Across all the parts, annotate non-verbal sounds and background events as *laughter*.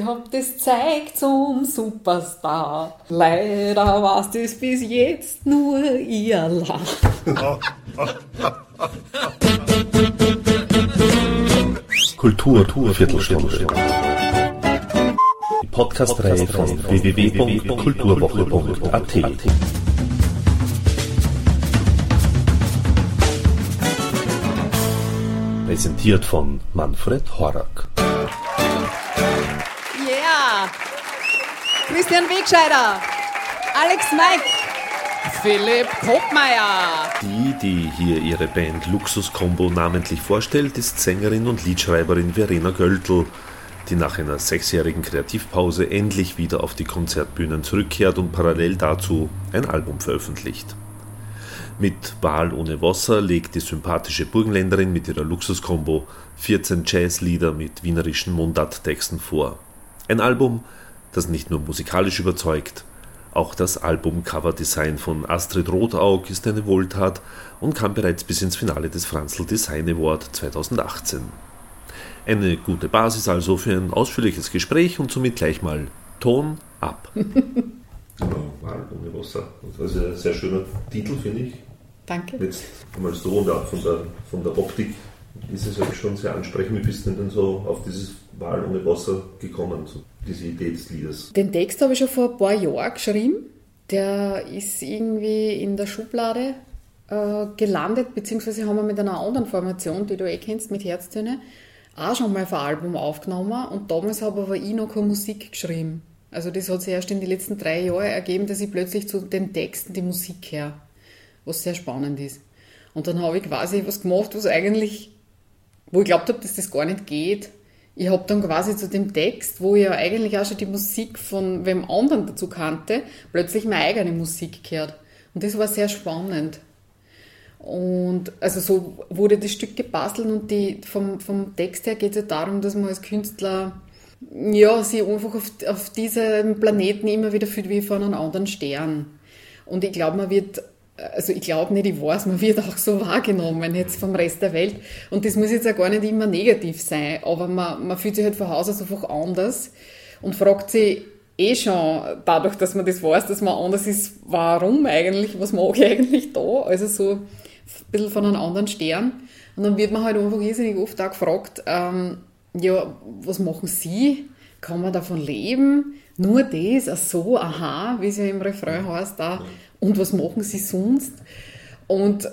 ich hab das Zeug zum Superstar. Leider war's das bis jetzt nur ihr Lach. Kultur, Kultur Viertelstunde. Die Podcast-Reihe von www.kulturwoche.at. Präsentiert von Manfred Horak. Christian Wegscheider, Alex Mike, Philipp Kopmeier. Die, die hier ihre Band Luxus Combo namentlich vorstellt, ist Sängerin und Liedschreiberin Verena Göltl, die nach einer sechsjährigen Kreativpause endlich wieder auf die Konzertbühnen zurückkehrt und parallel dazu ein Album veröffentlicht. Mit Wahl ohne Wasser legt die sympathische Burgenländerin mit ihrer Luxus-Kombo 14 Jazzlieder mit wienerischen Mundarttexten vor. Ein Album, das nicht nur musikalisch überzeugt, auch das Albumcover-Design von Astrid Rotaug ist eine Wohltat und kam bereits bis ins Finale des Franzl Design Award 2018. Eine gute Basis also für ein ausführliches Gespräch und somit gleich mal Ton ab. *laughs* Genau, ohne Wasser. Das ist ein sehr schöner Titel, finde ich. Danke. Jetzt einmal so und auch von der, von der Optik ist es halt schon sehr ansprechend. Wie bist du denn so auf dieses Wahl ohne Wasser gekommen, so diese Idee des Liedes? Den Text habe ich schon vor ein paar Jahren geschrieben. Der ist irgendwie in der Schublade äh, gelandet, beziehungsweise haben wir mit einer anderen Formation, die du eh kennst, mit Herztöne, auch schon mal ein Album aufgenommen und damals habe aber ich noch keine Musik geschrieben. Also das hat sich erst in den letzten drei Jahren ergeben, dass ich plötzlich zu den Texten die Musik höre was sehr spannend ist. Und dann habe ich quasi was gemacht, was eigentlich, wo ich glaubt habe, dass das gar nicht geht. Ich habe dann quasi zu dem Text, wo ich ja eigentlich auch schon die Musik von wem anderen dazu kannte, plötzlich meine eigene Musik gehört. Und das war sehr spannend. Und also so wurde das Stück gebastelt und die, vom, vom Text her geht es ja darum, dass man als Künstler ja, sich einfach auf, auf diesem Planeten immer wieder fühlt wie von einem anderen Stern. Und ich glaube, man wird also ich glaube nicht, ich weiß, man wird auch so wahrgenommen jetzt vom Rest der Welt. Und das muss jetzt ja gar nicht immer negativ sein, aber man, man fühlt sich halt von Haus aus einfach anders und fragt sich eh schon, dadurch, dass man das weiß, dass man anders ist, warum eigentlich, was mag ich eigentlich da? Also so ein bisschen von einem anderen Stern. Und dann wird man halt einfach irrsinnig oft auch gefragt, ähm, ja, was machen Sie? Kann man davon leben? Nur das, ach so, aha, wie es ja im Refrain heißt, da und was machen sie sonst? Und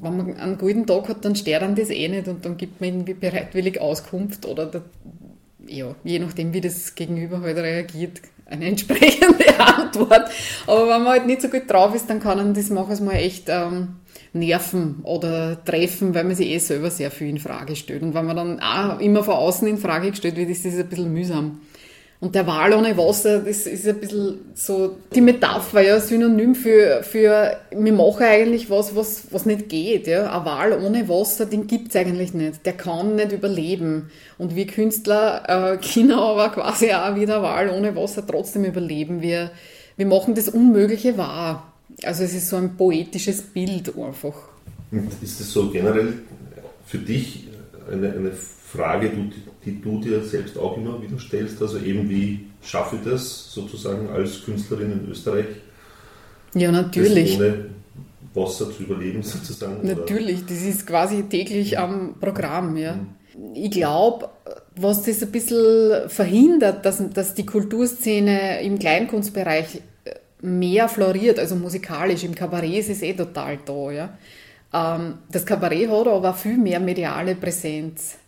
wenn man einen guten Tag hat, dann stört dann das eh nicht und dann gibt man irgendwie bereitwillig Auskunft oder der, ja, je nachdem, wie das Gegenüber halt reagiert, eine *laughs* entsprechende Antwort. Aber wenn man halt nicht so gut drauf ist, dann kann man das manchmal mal echt ähm, nerven oder treffen, weil man sich eh selber sehr viel in Frage stellt. Und wenn man dann auch immer von außen in Frage gestellt wird, ist das ein bisschen mühsam. Und der Wal ohne Wasser, das ist ein bisschen so die Metapher, ja, Synonym für, für wir machen eigentlich was, was, was nicht geht. Ja. Ein Wal ohne Wasser, den gibt's eigentlich nicht. Der kann nicht überleben. Und wir Künstler äh, können aber quasi auch wie der Wal ohne Wasser trotzdem überleben. Wir, wir machen das Unmögliche wahr. Also es ist so ein poetisches Bild einfach. Und ist das so generell für dich eine, eine Frage, die du dir selbst auch immer wieder stellst. Also eben, wie schaffe ich das sozusagen als Künstlerin in Österreich? Ja, natürlich. Ohne Wasser zu überleben *laughs* sozusagen? Natürlich, oder? das ist quasi täglich mhm. am Programm. Ja. Mhm. Ich glaube, was das ein bisschen verhindert, dass, dass die Kulturszene im Kleinkunstbereich mehr floriert, also musikalisch, im Kabarett ist es eh total da. Ja. Ähm, das Kabarett hat aber viel mehr mediale Präsenz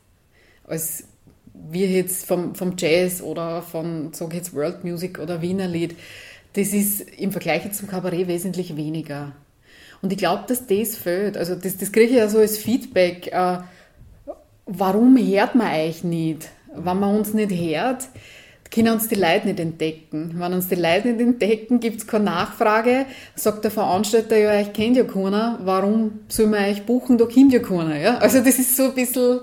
als wir jetzt vom, vom Jazz oder von, sag jetzt World Music oder Wiener Lied, das ist im Vergleich zum Kabarett wesentlich weniger. Und ich glaube, dass das fehlt. Also das, das kriege ich ja so als Feedback. Äh, warum hört man euch nicht? Wenn man uns nicht hört, können uns die Leute nicht entdecken. Wenn uns die Leute nicht entdecken, gibt es keine Nachfrage. Sagt der Veranstalter, ja, ich kennt ja keiner. Warum soll man euch buchen? Da kennt ja keiner. Ja? Also das ist so ein bisschen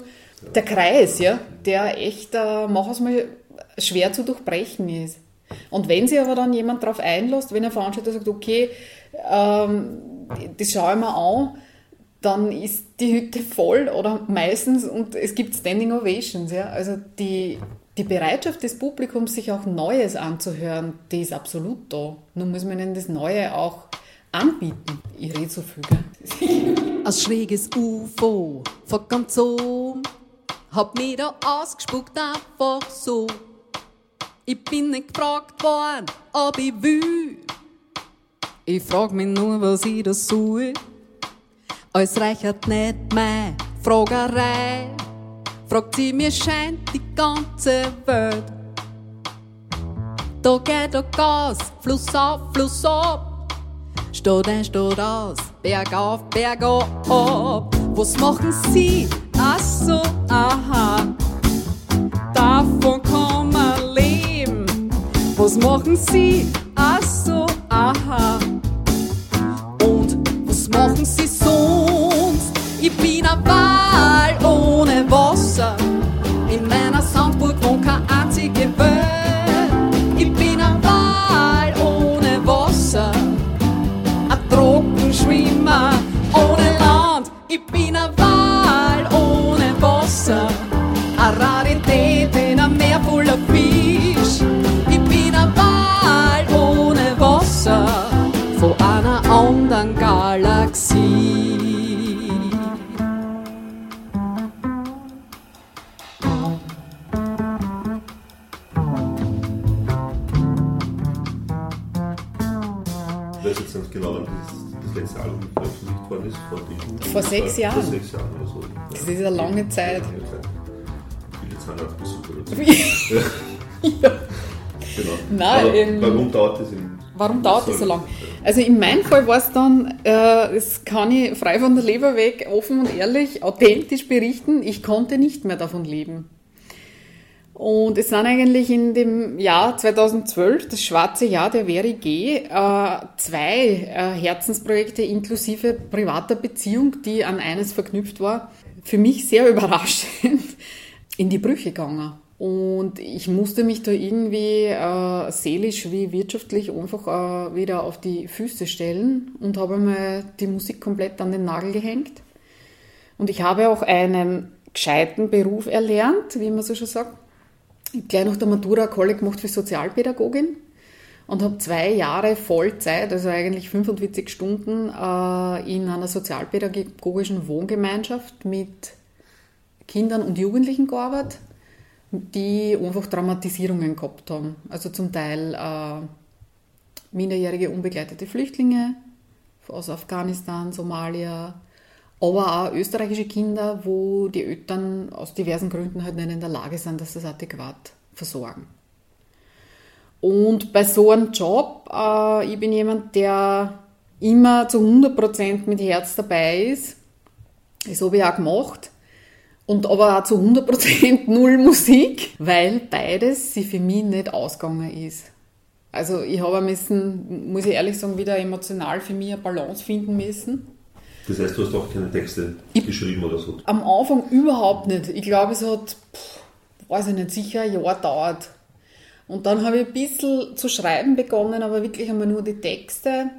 der Kreis, ja, der echt, äh, mach mal, schwer zu durchbrechen ist. Und wenn sich aber dann jemand darauf einlässt, wenn ein Veranstalter sagt, okay, ähm, das schaue ich mir an, dann ist die Hütte voll oder meistens und es gibt Standing Ovations. Ja? Also die, die Bereitschaft des Publikums, sich auch Neues anzuhören, die ist absolut da. Nun muss man ihnen das Neue auch anbieten. Ich rede so viel. *laughs* Ein schräges UFO von ganz oben hab mich da ausgespuckt einfach so. Ich bin nicht gefragt worden, ob ich will. Ich frag mich nur, was ich da suche. Als reichert nicht meine Fragerei. Fragt sie mir, scheint die ganze Welt. Da geht der Gas, Fluss auf, Fluss ab. Stadt ein, Stadt aus, Berg auf, Berg ab. Was machen sie? Ach so, aha. Davon kann man leben. Was machen sie? Ach so, aha. Und was machen sie Land. Weiß jetzt nicht genau, wann das, das letzte Album veröffentlicht worden ist. Vor, diesem- Vor sechs Jahren. Vor sechs Jahren oder so. Das ist eine lange Zeit. Lange. Viele Zahnarztbesuche dazu. ja. Genau. Nein, ähm, warum dauert das in Warum dauert das so lang? Also in meinem Fall war es dann, äh, das kann ich frei von der Leber weg, offen und ehrlich, authentisch berichten, ich konnte nicht mehr davon leben. Und es sind eigentlich in dem Jahr 2012, das schwarze Jahr der Veri G, äh, zwei äh, Herzensprojekte inklusive privater Beziehung, die an eines verknüpft war, für mich sehr *laughs* überraschend in die Brüche gegangen. Und ich musste mich da irgendwie äh, seelisch wie wirtschaftlich einfach wieder auf die Füße stellen und habe mir die Musik komplett an den Nagel gehängt. Und ich habe auch einen gescheiten Beruf erlernt, wie man so schon sagt. Gleich nach der Matura Kolleg gemacht für Sozialpädagogin und habe zwei Jahre Vollzeit, also eigentlich 45 Stunden, äh, in einer sozialpädagogischen Wohngemeinschaft mit Kindern und Jugendlichen gearbeitet, die einfach Traumatisierungen gehabt haben. Also zum Teil äh, minderjährige unbegleitete Flüchtlinge aus Afghanistan, Somalia, aber auch österreichische Kinder, wo die Eltern aus diversen Gründen halt nicht in der Lage sind, dass sie das adäquat versorgen. Und bei so einem Job, äh, ich bin jemand, der immer zu 100% mit Herz dabei ist. Das habe ich auch gemacht. Und aber auch zu 100% *laughs* null Musik, weil beides sie für mich nicht ausgegangen ist. Also ich habe müssen, muss ich ehrlich sagen, wieder emotional für mich eine Balance finden müssen. Das heißt, du hast auch keine Texte Ich- geschrieben oder so. Am Anfang überhaupt nicht. Ich glaube, es hat, pff, weiß ich nicht, sicher ein Jahr gedauert. Und dann habe ich ein bisschen zu schreiben begonnen, aber wirklich einmal nur die Texte.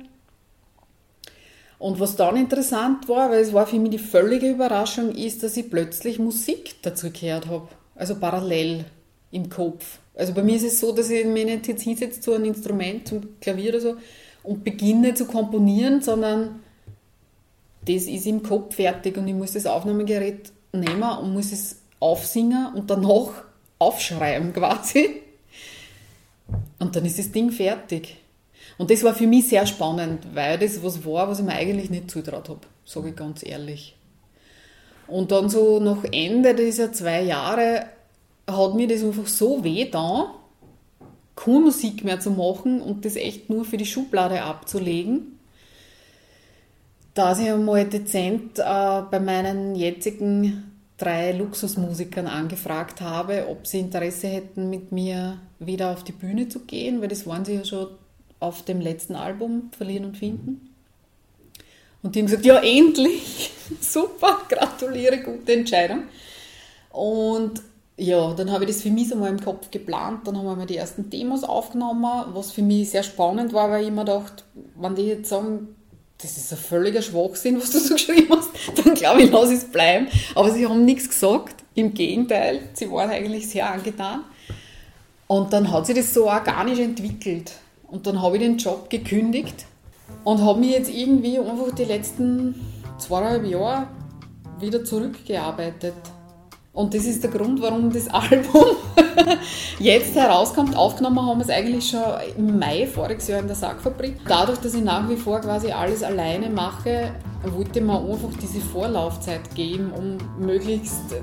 Und was dann interessant war, weil es war für mich die völlige Überraschung, ist, dass ich plötzlich Musik dazu gehört habe. Also parallel im Kopf. Also bei mir ist es so, dass ich mich nicht jetzt hinsetze zu einem Instrument, zum Klavier oder so, und beginne zu komponieren, sondern das ist im Kopf fertig und ich muss das Aufnahmegerät nehmen und muss es aufsingen und danach aufschreiben quasi. Und dann ist das Ding fertig. Und das war für mich sehr spannend, weil das was war, was ich mir eigentlich nicht zutraut habe, sage ich ganz ehrlich. Und dann so nach Ende dieser zwei Jahre hat mir das einfach so weh da, keine Musik mehr zu machen und das echt nur für die Schublade abzulegen dass ich einmal dezent äh, bei meinen jetzigen drei Luxusmusikern angefragt habe, ob sie Interesse hätten, mit mir wieder auf die Bühne zu gehen, weil das waren sie ja schon auf dem letzten Album Verlieren und Finden. Und die haben gesagt, ja, endlich, *laughs* super, gratuliere, gute Entscheidung. Und ja, dann habe ich das für mich so mal im Kopf geplant, dann haben wir mal die ersten Demos aufgenommen, was für mich sehr spannend war, weil ich immer dachte, wenn die jetzt sagen, das ist ein völliger Schwachsinn, was du so *laughs* geschrieben hast, dann glaube ich, lass es bleiben. Aber sie haben nichts gesagt, im Gegenteil, sie waren eigentlich sehr angetan. Und dann hat sich das so organisch entwickelt. Und dann habe ich den Job gekündigt und habe mich jetzt irgendwie einfach die letzten zweieinhalb Jahre wieder zurückgearbeitet. Und das ist der Grund, warum das *laughs* Album jetzt herauskommt. Aufgenommen haben wir es eigentlich schon im Mai voriges Jahr in der Sackfabrik. Dadurch, dass ich nach wie vor quasi alles alleine mache, wollte man einfach diese Vorlaufzeit geben, um möglichst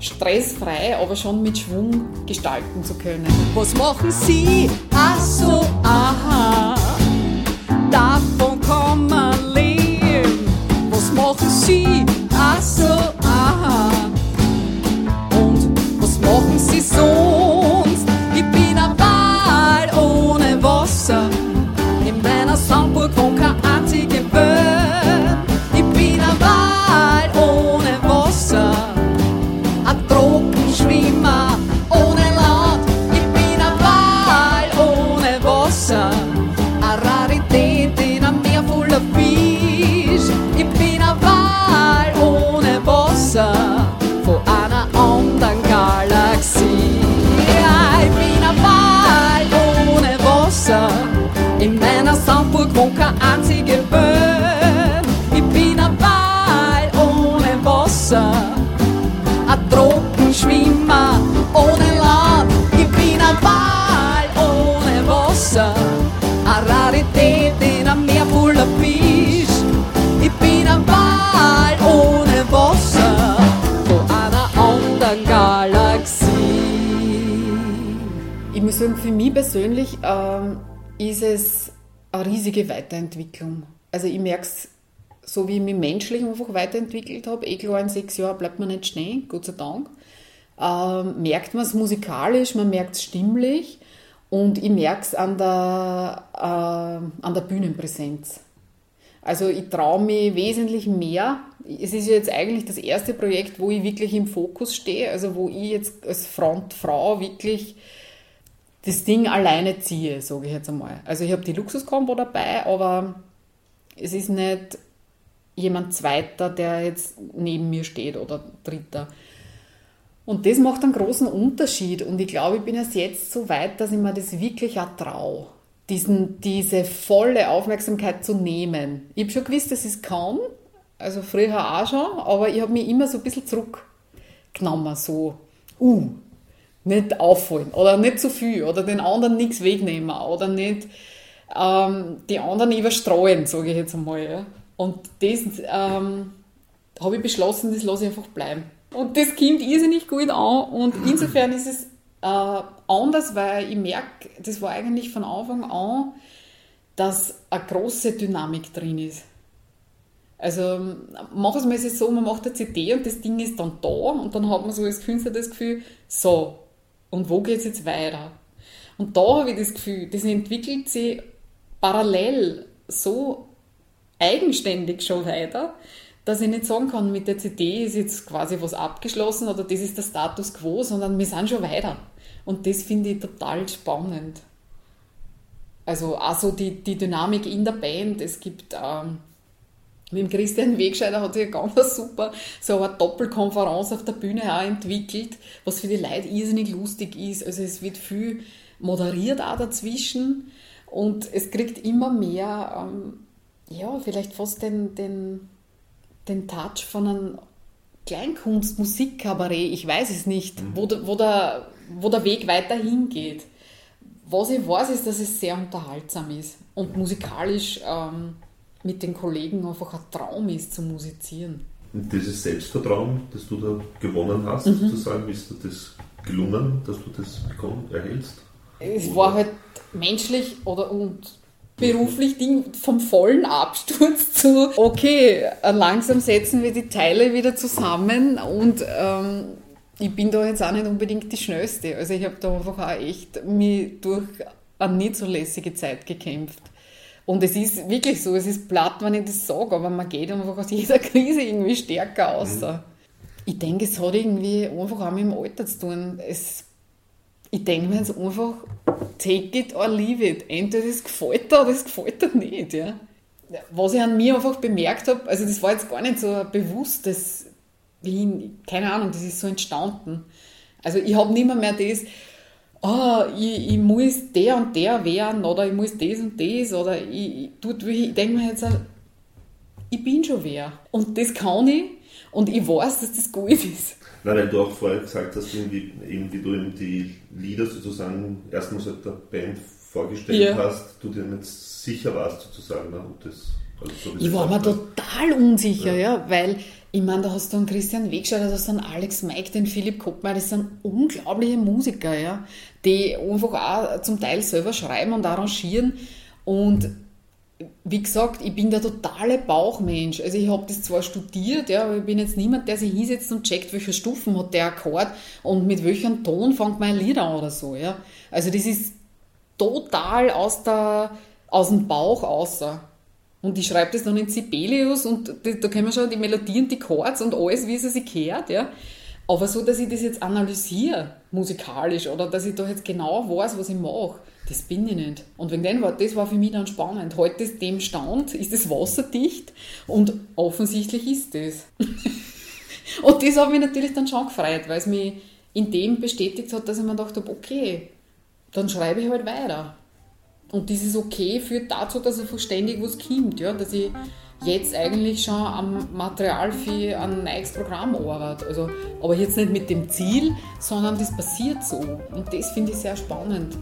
stressfrei, aber schon mit Schwung gestalten zu können. Was machen Sie? Ach so, aha. Davon kann man leben. Was machen Sie? Ach so, aha. Mich persönlich ähm, ist es eine riesige Weiterentwicklung. Also ich merke es, so wie ich mich menschlich einfach weiterentwickelt habe, eh klar in sechs Jahren bleibt man nicht stehen, Gott sei Dank, ähm, merkt man es musikalisch, man merkt es stimmlich und ich merke es an der, äh, an der Bühnenpräsenz. Also ich traue mich wesentlich mehr. Es ist ja jetzt eigentlich das erste Projekt, wo ich wirklich im Fokus stehe, also wo ich jetzt als Frontfrau wirklich das Ding alleine ziehe, sage ich jetzt einmal. Also ich habe die Luxuskombo dabei, aber es ist nicht jemand Zweiter, der jetzt neben mir steht oder Dritter. Und das macht einen großen Unterschied. Und ich glaube, ich bin erst jetzt so weit, dass ich mir das wirklich auch traue, diesen, diese volle Aufmerksamkeit zu nehmen. Ich habe schon gewusst, dass ich es kann, also früher auch schon, aber ich habe mich immer so ein bisschen zurückgenommen, so, uh, nicht auffallen oder nicht zu viel oder den anderen nichts wegnehmen oder nicht ähm, die anderen überstreuen, sage ich jetzt einmal. Ja. Und das ähm, habe ich beschlossen, das lasse ich einfach bleiben. Und das kommt irrsinnig gut an und insofern ist es äh, anders, weil ich merke, das war eigentlich von Anfang an, dass eine große Dynamik drin ist. Also mach es mal so, man macht eine CD und das Ding ist dann da und dann hat man so als Künstler das Gefühl, so, und wo geht es jetzt weiter? Und da habe ich das Gefühl, das entwickelt sich parallel so eigenständig schon weiter, dass ich nicht sagen kann, mit der CD ist jetzt quasi was abgeschlossen oder das ist der Status quo, sondern wir sind schon weiter. Und das finde ich total spannend. Also also die, die Dynamik in der Band, es gibt ähm, mit dem Christian Wegscheider hat sich ganz super so eine Doppelkonferenz auf der Bühne auch entwickelt, was für die Leute irrsinnig lustig ist. Also es wird viel moderiert auch dazwischen und es kriegt immer mehr, ähm, ja, vielleicht fast den, den, den Touch von einem Kleinkunst, Musikkabarett, ich weiß es nicht, mhm. wo, der, wo, der, wo der Weg weiterhin geht. Was ich weiß, ist, dass es sehr unterhaltsam ist und musikalisch ähm, mit den Kollegen einfach ein Traum ist zu musizieren. Und dieses Selbstvertrauen, das du da gewonnen hast, mhm. sozusagen, ist dir das gelungen, dass du das bekommen, erhältst? Es war halt menschlich oder und beruflich Ding vom vollen Absturz zu, okay, langsam setzen wir die Teile wieder zusammen und ähm, ich bin da jetzt auch nicht unbedingt die Schnellste. Also ich habe da einfach auch echt mich durch eine nicht so lässige Zeit gekämpft. Und es ist wirklich so, es ist platt, wenn ich das sage, aber man geht einfach aus jeder *laughs* Krise irgendwie stärker aus. Mhm. Ich denke, es hat irgendwie einfach auch mit dem Alter zu tun. Es, ich denke mir jetzt einfach, take it or leave it. Entweder es gefällt dir oder es gefällt dir nicht. Ja. Was ich an mir einfach bemerkt habe, also das war jetzt gar nicht so ein bewusstes, wie, keine Ahnung, das ist so entstanden. Also ich habe nicht mehr, mehr das, oh, ich, ich muss der und der werden oder ich muss das und das oder ich, ich, ich denke mir jetzt, ich bin schon wer. Und das kann ich und ich weiß, dass das gut ist. Nein, weil du auch vorher gesagt hast, irgendwie, eben wie du eben die Lieder sozusagen erstmals halt der Band vorgestellt ja. hast, du dir nicht sicher warst sozusagen, ne, ob das also so ich war mir total unsicher, ja. ja, weil ich meine, da hast du einen Christian Wegscheider, da hast du einen Alex Mike, den Philipp Koppmeier, das sind unglaubliche Musiker, ja, die einfach auch zum Teil selber schreiben und arrangieren und wie gesagt, ich bin der totale Bauchmensch. Also ich habe das zwar studiert, ja, aber ich bin jetzt niemand, der sich hinsetzt und checkt, welche Stufen hat der Akkord und mit welchem Ton fängt mein Lied an oder so. Ja. Also das ist total aus, der, aus dem Bauch außer. Und ich schreibe das dann in Sibelius und da können wir schon die Melodien, die Chords und alles, wie es sich gehört. Ja. Aber so, dass ich das jetzt analysiere, musikalisch, oder dass ich da jetzt genau weiß, was ich mache, das bin ich nicht. Und wegen dem war, das war für mich dann spannend. Heute ist dem Stand, ist es wasserdicht und offensichtlich ist es. *laughs* und das hat mich natürlich dann schon gefreut, weil es mich in dem bestätigt hat, dass ich mir gedacht habe, okay, dann schreibe ich halt weiter. Und dieses Okay führt dazu, dass er ständig was kommt, ja, dass ich jetzt eigentlich schon am Material für ein neues Programm arbeite. Also, aber jetzt nicht mit dem Ziel, sondern das passiert so. Und das finde ich sehr spannend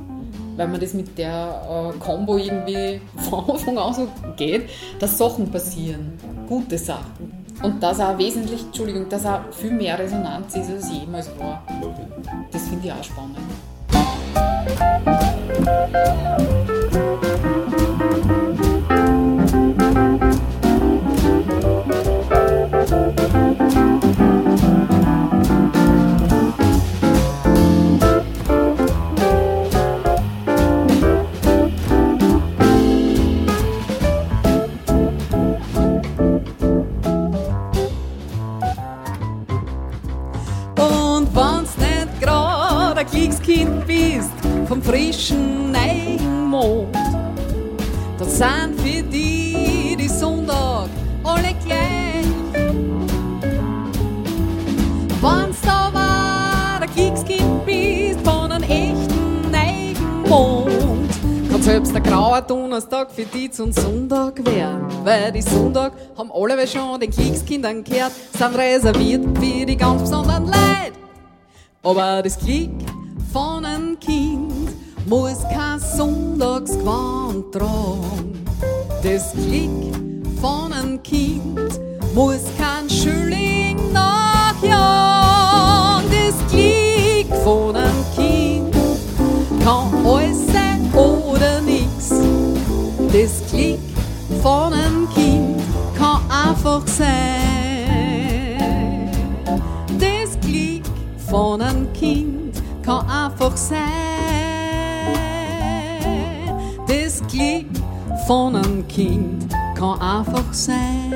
weil man das mit der äh, Combo irgendwie *laughs* von Anfang an so geht, dass Sachen passieren, gute Sachen. Und dass auch wesentlich, Entschuldigung, dass auch viel mehr Resonanz ist, als jemals war. Das finde ich auch spannend. Weil die Sonntag haben alle schon den Kriegskindern gehört, sind reserviert für die ganz besonderen Leid. Aber das Glück von einem Kind muss kein Sonntagsgewand tragen. Das Glück von einem Kind muss kein Schüling nachjagen. Das Glück von einem Kind kann alles sein oder nix. Das Glück von einem Kind kann einfach sein. Das Glück von einem Kind kan einfach sein. Das Glück von einem Kind kann einfach sein.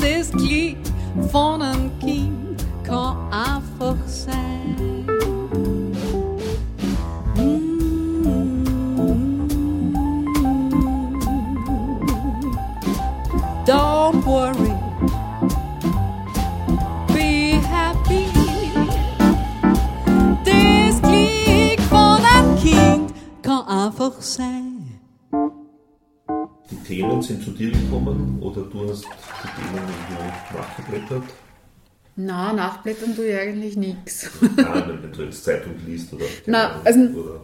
Das Glück von einem sind zu dir gekommen oder du hast die Themen irgendwie nachgeblättert? Nein, nachblättern tue ich eigentlich nichts. Nein, wenn du jetzt Zeitung liest oder. *laughs* Nein, also. Oder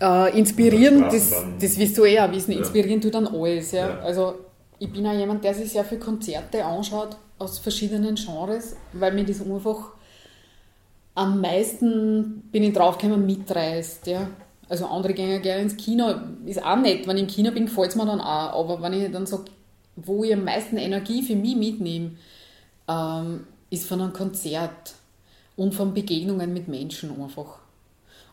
äh, inspirieren, das, das wirst du eh auch wissen, inspirieren ja. tut dann alles. Ja. ja. Also ich bin auch jemand, der sich sehr viele Konzerte anschaut aus verschiedenen Genres, weil mir das einfach am meisten bin ich draufgekommen mitreißt. Ja. Also andere gehen gerne ins Kino, ist auch nett. Wenn ich im Kino bin, gefällt es mir dann auch. Aber wenn ich dann sage, wo ich am meisten Energie für mich mitnehme, ähm, ist von einem Konzert und von Begegnungen mit Menschen einfach.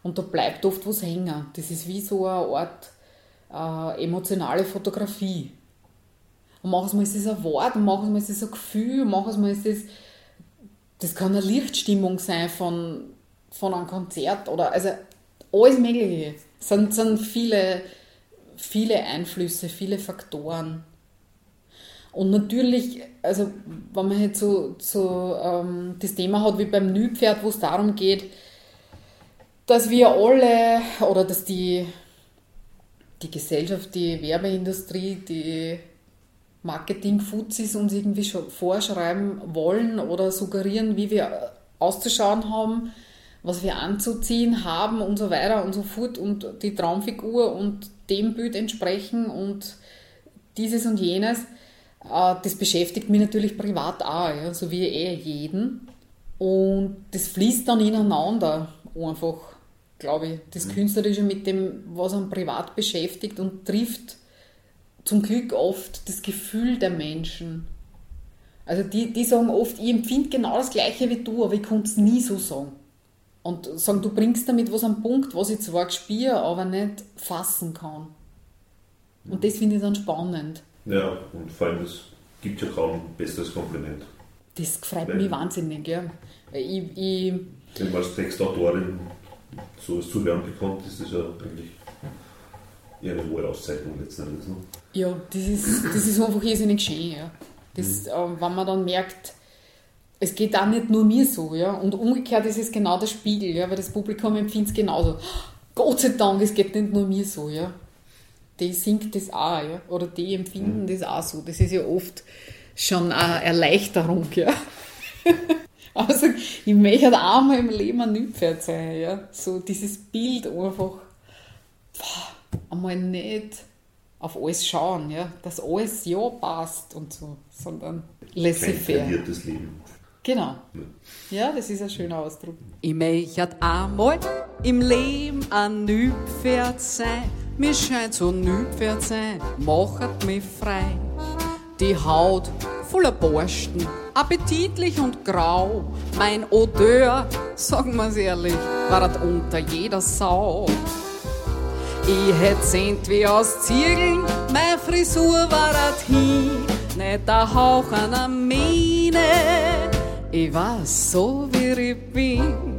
Und da bleibt oft was hängen. Das ist wie so eine Art äh, emotionale Fotografie. Und manchmal ist es ein Wort, manchmal ist es ein Gefühl, manchmal ist es, das kann eine Lichtstimmung sein von, von einem Konzert oder, also alles Mögliche. Es sind, sind viele, viele Einflüsse, viele Faktoren. Und natürlich, also wenn man jetzt so, so ähm, das Thema hat wie beim Nilpferd, wo es darum geht, dass wir alle oder dass die, die Gesellschaft, die Werbeindustrie, die Marketing-Fuzis uns irgendwie vorschreiben wollen oder suggerieren, wie wir auszuschauen haben, was wir anzuziehen haben und so weiter und so fort und die Traumfigur und dem Bild entsprechen und dieses und jenes. Äh, das beschäftigt mich natürlich privat auch, ja, so wie eh jeden. Und das fließt dann ineinander einfach, glaube ich. Das mhm. Künstlerische mit dem, was einen privat beschäftigt und trifft zum Glück oft das Gefühl der Menschen. Also die, die sagen oft, ich empfinde genau das Gleiche wie du, aber ich konnte es nie so sagen. Und sagen, du bringst damit was am Punkt, was ich zwar spüre, aber nicht fassen kann. Und das finde ich dann spannend. Ja, und vor allem, es gibt ja kaum ein besseres Kompliment. Das freut Weil, mich wahnsinnig, ja. Ich, ich, wenn man als Textautorin so etwas zu hören bekommt, ist das ja eigentlich eher eine hohe Auszeichnung letztendlich. Ne? Ja, das ist, das ist einfach irrsinnig schön, ja. Das, mhm. äh, wenn man dann merkt, es geht auch nicht nur mir so, ja. Und umgekehrt ist es genau der Spiegel, ja, weil das Publikum empfindet es genauso. Gott sei Dank, es geht nicht nur mir so, ja die singt das auch, ja? oder die empfinden mhm. das auch so. Das ist ja oft schon eine Erleichterung. Ja? *laughs* also, ich möchte halt auch mal im Leben ein Nilpferd sein. Ja? So dieses Bild einfach boah, einmal nicht auf alles schauen, ja? dass alles ja passt und so, sondern laissez-faire. Leben. Genau. Ja, das ist ein schöner Ausdruck. Ich möchte einmal im Leben ein Nilpferd sein mir scheint so Nüpferd sein, machet mich frei. Die Haut voller Borsten, appetitlich und grau. Mein Odeur, sagen wir's ehrlich, war unter jeder Sau. Ich hätt sehnt wie aus Ziegeln, meine Frisur war hin, nicht der Hauch einer Mähne. Ich war so wie ich bin.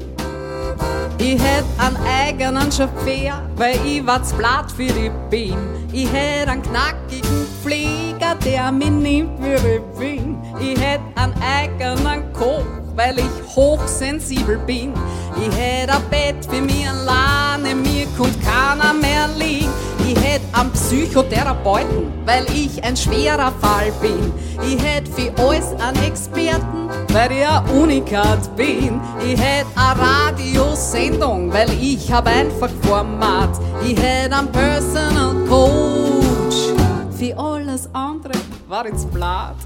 Ich hätt einen eigenen Chauffeur, weil ich was Blatt für die bin. Ich hätt einen knackigen Pfleger, der mich nimmt, wie ich bin. Ich hätt einen eigenen Koch, weil ich hochsensibel bin. Ich hätt ein Bett für mich alleine, mir kommt keiner mehr liegen. Ich hätt einen Psychotherapeuten, weil ich ein schwerer Fall bin. Ich hätt für alles einen Experten, weil ich ein Unikat bin. Ich hätt eine Radiosendung, weil ich hab einfach Format. Ich hätt einen Personal Coach. Für alles andere war ins Blatt.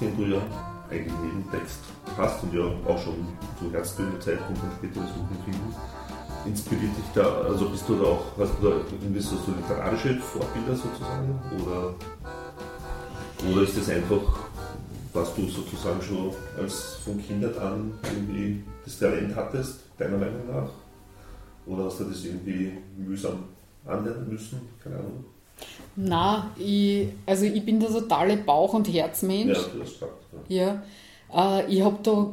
Den du ja eigentlich in jedem Text hast und ja auch schon zu Herzbildzeitpunkt und später Suchen finden. Inspiriert dich da, also bist du da auch, hast du da irgendwie so, so literarische Vorbilder sozusagen? Oder, oder ist das einfach, was du sozusagen schon als von Kindheit an irgendwie das Talent hattest, deiner Meinung nach? Oder hast du das irgendwie mühsam anlernen müssen? Keine Ahnung. Na, ich, also ich bin der totale Bauch- und Herzmensch. Ja, du hast gesagt. Ja. ja äh, ich habe da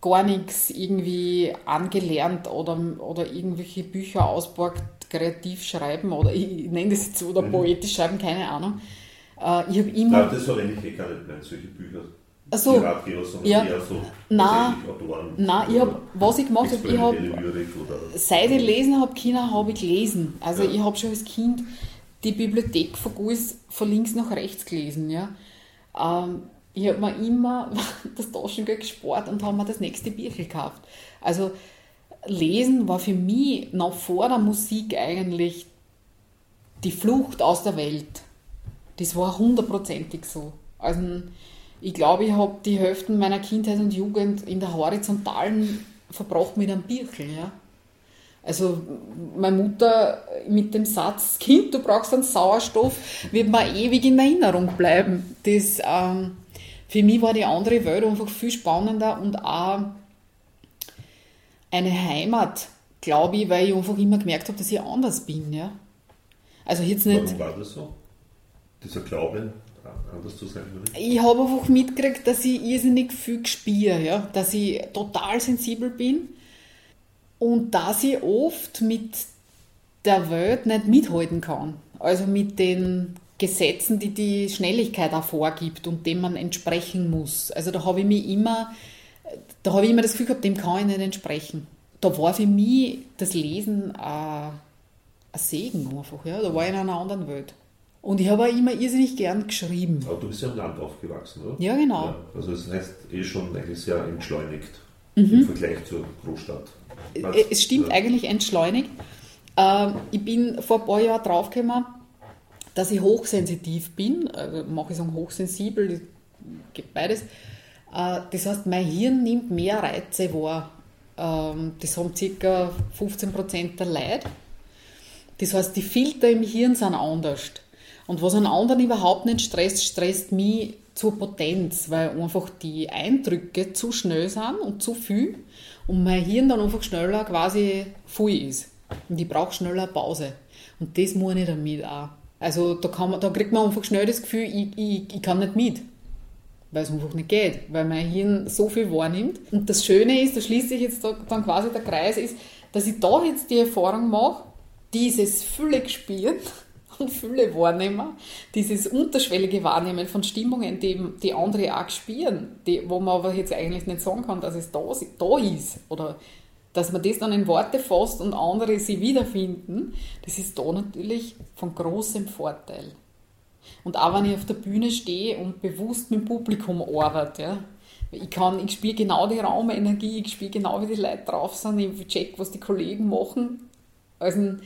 gar nichts irgendwie angelernt oder, oder irgendwelche Bücher ausborgt, kreativ schreiben oder ich nenne das jetzt so, oder mhm. poetisch schreiben, keine Ahnung. Äh, ich habe immer. Nein, das verwende ich eh gar nicht mehr, solche Bücher. Also, ja, so nein, nein, ich hab, was ich gemacht habe, ich habe, seit ich lesen habe, habe ich gelesen. Also ja. ich habe schon als Kind die Bibliothek von Guis von links nach rechts gelesen. Ja. Ähm, ich habe mir immer *laughs* das Taschengeld gespart und habe mir das nächste Bier gekauft. Also Lesen war für mich noch vor der Musik eigentlich die Flucht aus der Welt. Das war hundertprozentig so. Also ich glaube, ich habe die Hälfte meiner Kindheit und Jugend in der Horizontalen verbracht mit einem Birkel. Ja. Also meine Mutter mit dem Satz, Kind, du brauchst einen Sauerstoff, wird mir ewig in Erinnerung bleiben. Das, ähm, für mich war die andere Welt einfach viel spannender und auch eine Heimat, glaube ich, weil ich einfach immer gemerkt habe, dass ich anders bin. Ja? Also jetzt nicht, Warum war das so? Dieser Glaube anders zu sein? Ich habe einfach mitgekriegt, dass ich irrsinnig viel spüre, ja? dass ich total sensibel bin und dass ich oft mit der Welt nicht mithalten kann. Also mit den Gesetzen, die die Schnelligkeit auch vorgibt und dem man entsprechen muss. Also da habe ich mich immer, da habe ich immer das Gefühl gehabt, dem kann ich nicht entsprechen. Da war für mich das Lesen ein, ein Segen einfach. Ja? Da war ich in einer anderen Welt. Und ich habe auch immer irrsinnig gern geschrieben. Aber du bist ja im Land aufgewachsen, oder? Ja, genau. Ja, also das heißt eh schon eigentlich sehr entschleunigt mhm. im Vergleich zur Großstadt. Was? Es stimmt ja. eigentlich entschleunigt. Ähm, ich bin vor ein paar Jahren draufgekommen, dass ich hochsensitiv bin, also mache ich sagen hochsensibel, geht beides. Äh, das heißt, mein Hirn nimmt mehr Reize wahr. Ähm, das haben ca. 15% der Leute. Das heißt, die Filter im Hirn sind anders. Und was einen anderen überhaupt nicht stresst, stresst mich zur Potenz, weil einfach die Eindrücke zu schnell sind und zu viel und mein Hirn dann einfach schneller quasi voll ist. Und ich brauche schneller eine Pause. Und das muss ich damit auch. Also da, kann man, da kriegt man einfach schnell das Gefühl, ich, ich, ich kann nicht mit. Weil es einfach nicht geht, weil mein Hirn so viel wahrnimmt. Und das Schöne ist, da schließt sich jetzt da, dann quasi der Kreis, ist, dass ich da jetzt die Erfahrung mache, dieses völlig spüren und viele wahrnehmen, dieses unterschwellige Wahrnehmen von Stimmungen, die, die andere auch spüren, die, wo man aber jetzt eigentlich nicht sagen kann, dass es da, da ist oder dass man das dann in Worte fasst und andere sie wiederfinden, das ist da natürlich von großem Vorteil. Und auch wenn ich auf der Bühne stehe und bewusst mit dem Publikum arbeite, ja, ich kann, ich spiele genau die Raumenergie, ich spiele genau, wie die Leute drauf sind, ich check, was die Kollegen machen. Also,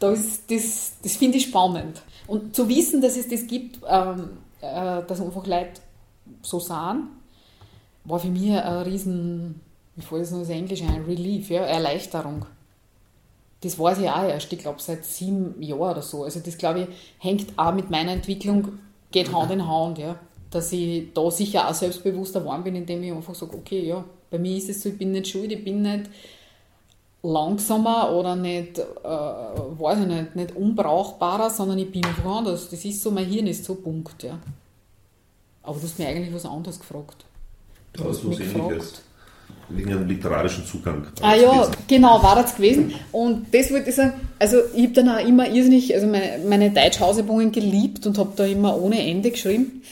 das, das, das finde ich spannend. Und zu wissen, dass es das gibt, ähm, äh, dass einfach Leute so sind, war für mich ein riesen wie fällt das noch das ein? Relief, ja, Erleichterung. Das weiß ich auch erst, ich glaube, seit sieben Jahren oder so. Also das, glaube ich, hängt auch mit meiner Entwicklung, geht Hand in Hand, ja. Dass ich da sicher auch selbstbewusster geworden bin, indem ich einfach sage, okay, ja, bei mir ist es so, ich bin nicht schuld, ich bin nicht langsamer oder nicht, äh, weiß ich nicht, nicht unbrauchbarer, sondern ich bin einfach anders. Das ist so, mein Hirn ist so Punkt, ja. Aber du hast mir eigentlich was anderes gefragt. Du hast was Ähnliches wegen einem literarischen Zugang. Ah ja, gewesen. genau, war das gewesen. Und das wollte ich sagen, also ich habe dann auch immer irrsinnig, also meine, meine Deutsch-Hausübungen geliebt und habe da immer ohne Ende geschrieben.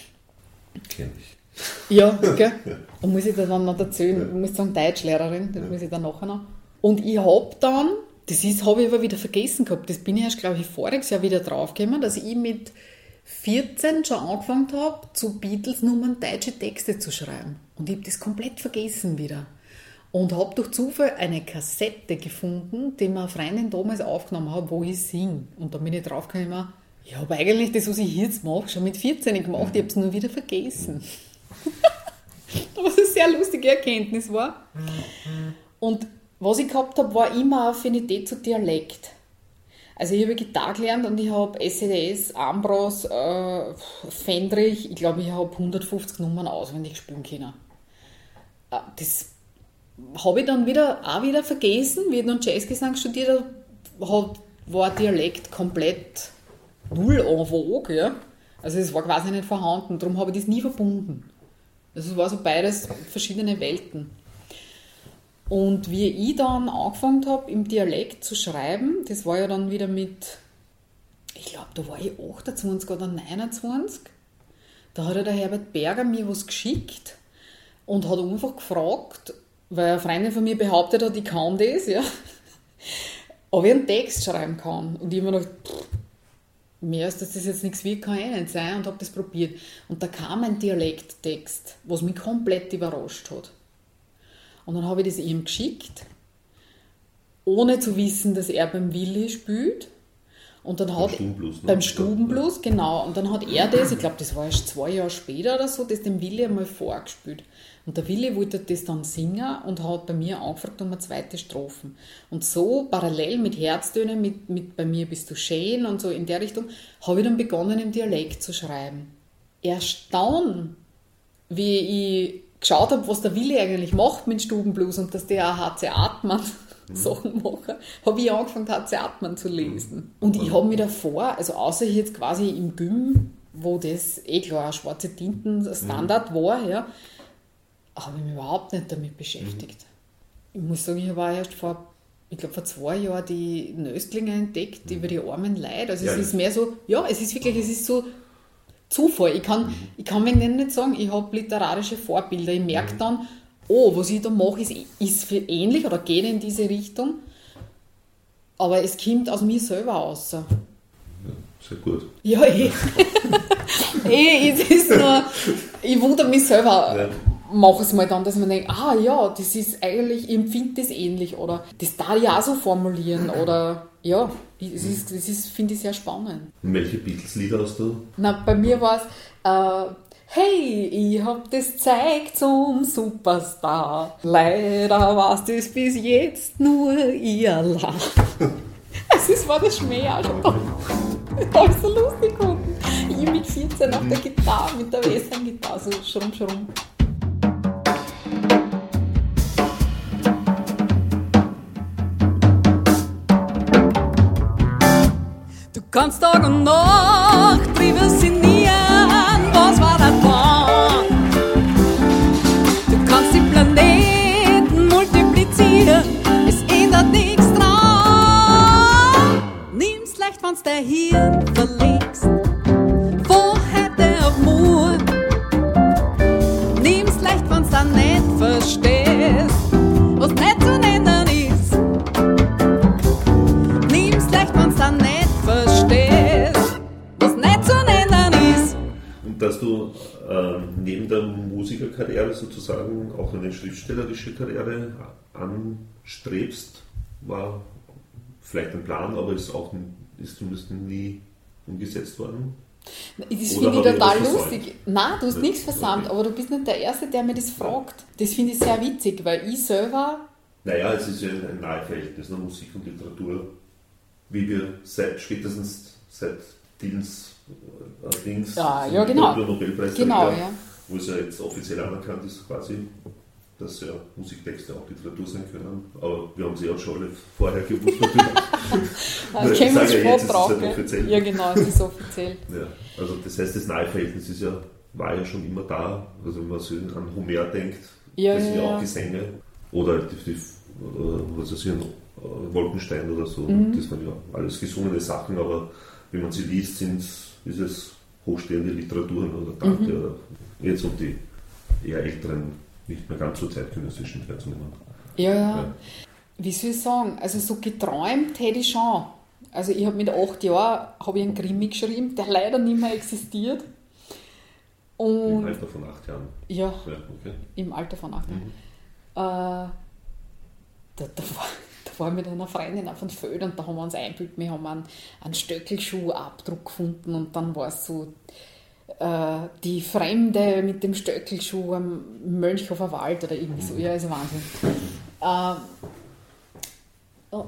Kenn ich. Ja, *laughs* gell? Und muss ich da dann noch erzählen, ja. ich muss sagen Deutschlehrerin, das ja. muss ich dann nachher noch. Und ich habe dann, das habe ich aber wieder vergessen gehabt, das bin ich erst, glaube ich, voriges Jahr wieder draufgekommen, dass ich mit 14 schon angefangen habe, zu Beatles-Nummern deutsche Texte zu schreiben. Und ich habe das komplett vergessen wieder und habe durch Zufall eine Kassette gefunden, die mir eine Freundin damals aufgenommen hat, wo ich singe. Und da bin ich draufgekommen, ich habe eigentlich das, was ich jetzt mache, schon mit 14 gemacht, ich habe es nur wieder vergessen. *laughs* was eine sehr lustige Erkenntnis war. Und was ich gehabt habe, war immer Affinität zu Dialekt. Also ich habe Gitarre gelernt und ich habe SEDS, Ambros, äh, Fendrich, ich glaube, ich habe 150 Nummern auswendig spielen können. Äh, das habe ich dann wieder, auch wieder vergessen, wie ich dann Jazzgesang studiert habe, war Dialekt komplett null en vogue. Ja? Also es war quasi nicht vorhanden, darum habe ich das nie verbunden. Also es war so beides verschiedene Welten. Und wie ich dann angefangen habe, im Dialekt zu schreiben, das war ja dann wieder mit, ich glaube, da war ich 28 oder 29, da hat ja der Herbert Berger mir was geschickt und hat einfach gefragt, weil eine Freundin von mir behauptet hat, ich kann das, ja. *laughs* ob ich einen Text schreiben kann. Und ich habe mir gedacht, pff, mehr dass das jetzt nichts wird, kann eh nicht sein und habe das probiert. Und da kam ein Dialekttext, was mich komplett überrascht hat. Und dann habe ich das ihm geschickt, ohne zu wissen, dass er beim Willi spielt. Und dann hat Stubenblues, ne? beim Stubenblues, genau. Und dann hat er das, ich glaube, das war erst zwei Jahre später oder so, das dem Willi einmal vorgespielt. Und der Willi wollte das dann singen und hat bei mir angefragt um eine zweite Strophen. Und so parallel mit Herztönen, mit, mit bei mir bist du schön und so in der Richtung, habe ich dann begonnen im Dialekt zu schreiben. Erst dann, wie ich geschaut habe, was der Willi eigentlich macht mit Stubenblues und dass der auch HC Atman mhm. Sachen macht, habe ich angefangen, HC Atman zu lesen. Und ich habe mir davor, also außer jetzt quasi im Gym wo das eh klar schwarze Tinten Standard mhm. war, ja, habe ich mich überhaupt nicht damit beschäftigt. Mhm. Ich muss sagen, ich habe erst vor, ich glaube vor zwei Jahren die Nöstlinge entdeckt mhm. über die armen Leute. Also ja, es ist mehr so, ja, es ist wirklich, es ist so Zufall. Ich kann, mhm. ich kann mir nicht sagen, ich habe literarische Vorbilder. Ich merke mhm. dann, oh, was ich da mache, ist, ist ähnlich oder geht in diese Richtung. Aber es kommt aus mir selber aus. Ja, sehr gut. Ja, eh. *laughs* eh, es ist nur, ich wundere mich selber. Ja. Mache es mal dann, dass man denkt, ah ja, das ist eigentlich, ich empfinde das ähnlich oder das da ja auch so formulieren *clears throat* oder ja, das ist, das ist finde ich sehr spannend. welche Beatles-Lieder hast du? Na, bei mir war es, äh, Hey, ich hab das Zeug zum Superstar. Leider war's das bis jetzt nur ihr Lach. *laughs* Es ist, war das Schmäh auch schon da. Habe ich so lustig gefunden. Ich mit 14 auf der Gitarre, mit der Western-Gitarre, so schrumm, schrumm. Kannst Tag und Nacht drüber sinnieren, schriftstellerische Karriere anstrebst, war vielleicht ein Plan, aber ist auch ist zumindest nie umgesetzt worden. Das finde ich total lustig. Nein, du hast nichts versammelt, aber du bist nicht der Erste, der mir das fragt. Das finde ich sehr witzig, weil ich selber. Naja, es ist ja ein Nahverhältnis, ne? Musik und Literatur wie wir seit spätestens seit Dils äh, Dings, ja, ja, genau. Nobelpreis, genau, ja. wo es ja jetzt offiziell anerkannt ist, quasi, dass ja Musiktexte auch Literatur sein können. Aber wir haben sie ja schon alle vorher gewusst natürlich. *laughs* ich sage ja jetzt, drauf, ist halt offiziell. Ja genau, es ist offiziell. *laughs* ja, also das heißt, das Nahverhältnis ist ja, war ja schon immer da. Also wenn man so an Homer denkt, ja, das sind ja, ja auch Gesänge. Oder die, die was weiß ich, äh, Wolkenstein oder so. Mhm. Das waren ja alles gesungene Sachen, aber wenn man sie liest, sind, ist es hochstehende Literaturen oder Dante mhm. oder jetzt um die eher älteren, nicht mehr ganz so zeitgenössischen herzunehmen. Ja, ja, ja. Wie soll ich sagen? Also so geträumt hätte ich schon. Also ich habe mit acht Jahren habe ich einen Krimi geschrieben, der leider nicht mehr existiert. Und Im Alter von acht Jahren? Ja, ja okay. im Alter von acht Jahren. Mhm. Äh, da, da, war, da war ich mit einer Freundin auf einem Feld und da haben wir uns eingebildet, wir haben einen, einen Stöckelschuhabdruck gefunden und dann war es so äh, die Fremde mit dem Stöckelschuh am Mönchhofer Wald oder irgendwie so. Ja, ist Wahnsinn. Äh,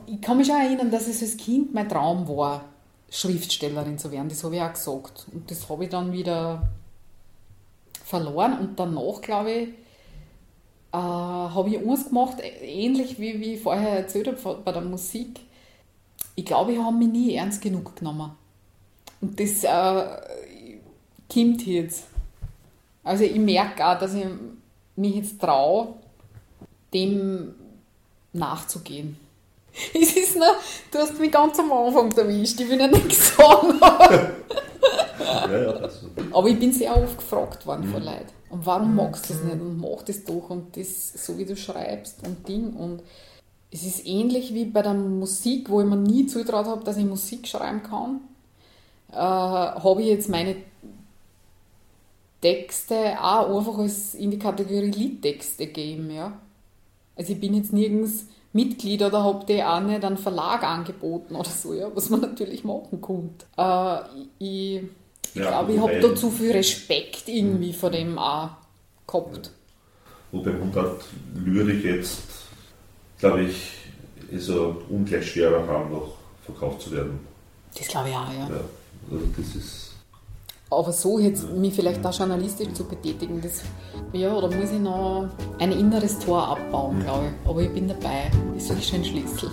ich kann mich schon erinnern, dass es als Kind mein Traum war, Schriftstellerin zu werden. Das habe ich auch gesagt. Und das habe ich dann wieder verloren und danach, glaube ich, äh, habe ich eins gemacht, ähnlich wie, wie ich vorher erzählt habe bei der Musik. Ich glaube, ich habe mich nie ernst genug genommen. Und das äh, kommt jetzt. Also ich merke auch, dass ich mich jetzt traue, dem nachzugehen. *laughs* Es ist noch, du hast mich ganz am Anfang erwischt, ich will ja ja, ja, Aber ich bin sehr oft gefragt worden mhm. von Leuten. Und warum magst du das nicht? Und mach das doch und das so wie du schreibst und Ding. Und es ist ähnlich wie bei der Musik, wo ich mir nie zutraut habe, dass ich Musik schreiben kann. Äh, habe ich jetzt meine Texte auch einfach als in die Kategorie Liedtexte gegeben. Ja? Also ich bin jetzt nirgends Mitglied oder habe die auch nicht einen Verlag angeboten oder so, ja, was man *laughs* natürlich machen konnte. Äh, ich ich ja, glaube, ich habe da zu viel Respekt irgendwie vor dem auch gehabt. Wobei Mundart Lyrik jetzt, glaube ich, ist ein ungleich schwerer haben, noch verkauft zu werden. Das glaube ich auch, ja. ja. Also das ist Aber so jetzt mich vielleicht auch journalistisch zu betätigen, das, ja, da muss ich noch ein inneres Tor abbauen, glaube ich. Aber ich bin dabei. Das ist ein Schlüssel.